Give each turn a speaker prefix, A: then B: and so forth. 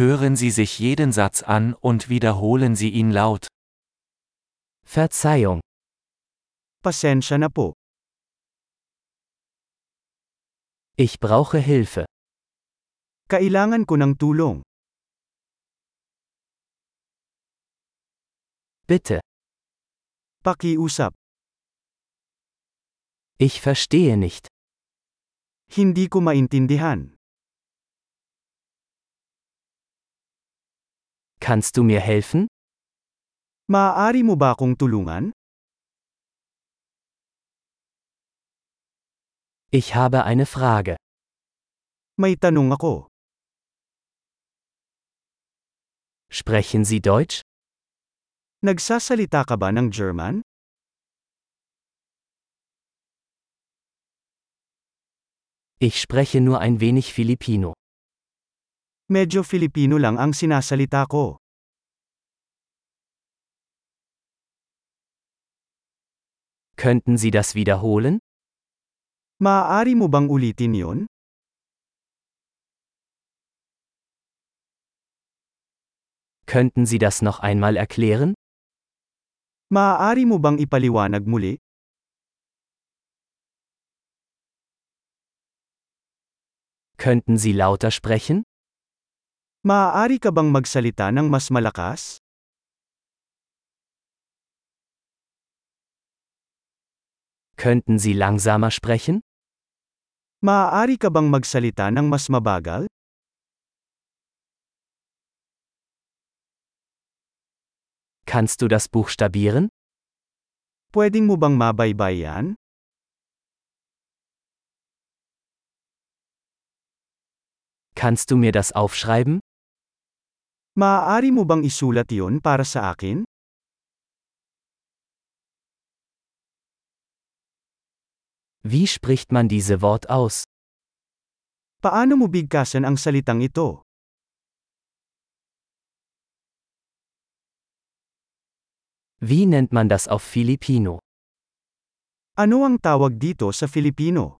A: Hören Sie sich jeden Satz an und wiederholen Sie ihn laut.
B: Verzeihung.
C: Pasensya na po.
B: Ich brauche Hilfe.
C: Kailangan ko ng tulong.
B: Bitte.
C: Pakiusap.
B: Ich verstehe nicht.
C: Hindi ko maintindihan.
B: Kannst du mir helfen?
C: Maaari mo ba akong tulungan?
B: Ich habe eine Frage.
C: May tanong ako.
B: Sprechen Sie Deutsch?
C: Nagsasalita ka ba ng German?
B: Ich spreche nur ein wenig Filipino.
C: Medyo Filipino lang ang sinasalita ko.
B: Könnten Sie das wiederholen?
C: Maaari mo bang ulitin yon?
B: Könnten Sie das noch einmal erklären?
C: Maaari mo bang ipaliwanag muli?
B: Könnten Sie lauter sprechen?
C: Maaari ka bang magsalita ng mas malakas?
B: Könnten Sie langsamer sprechen?
C: Maaari ka bang magsalita ng mas mabagal?
B: Kannst du das buchstabieren?
C: Pwedeng mo bang mabaybay yan?
B: Kannst du mir das aufschreiben?
C: Maaari mo bang isulat yon para sa akin?
B: Wie spricht man diese Wort aus?
C: Paano mo bigkasan ang salitang ito?
B: Wie nennt man das auf Filipino?
C: Ano ang tawag dito sa Filipino?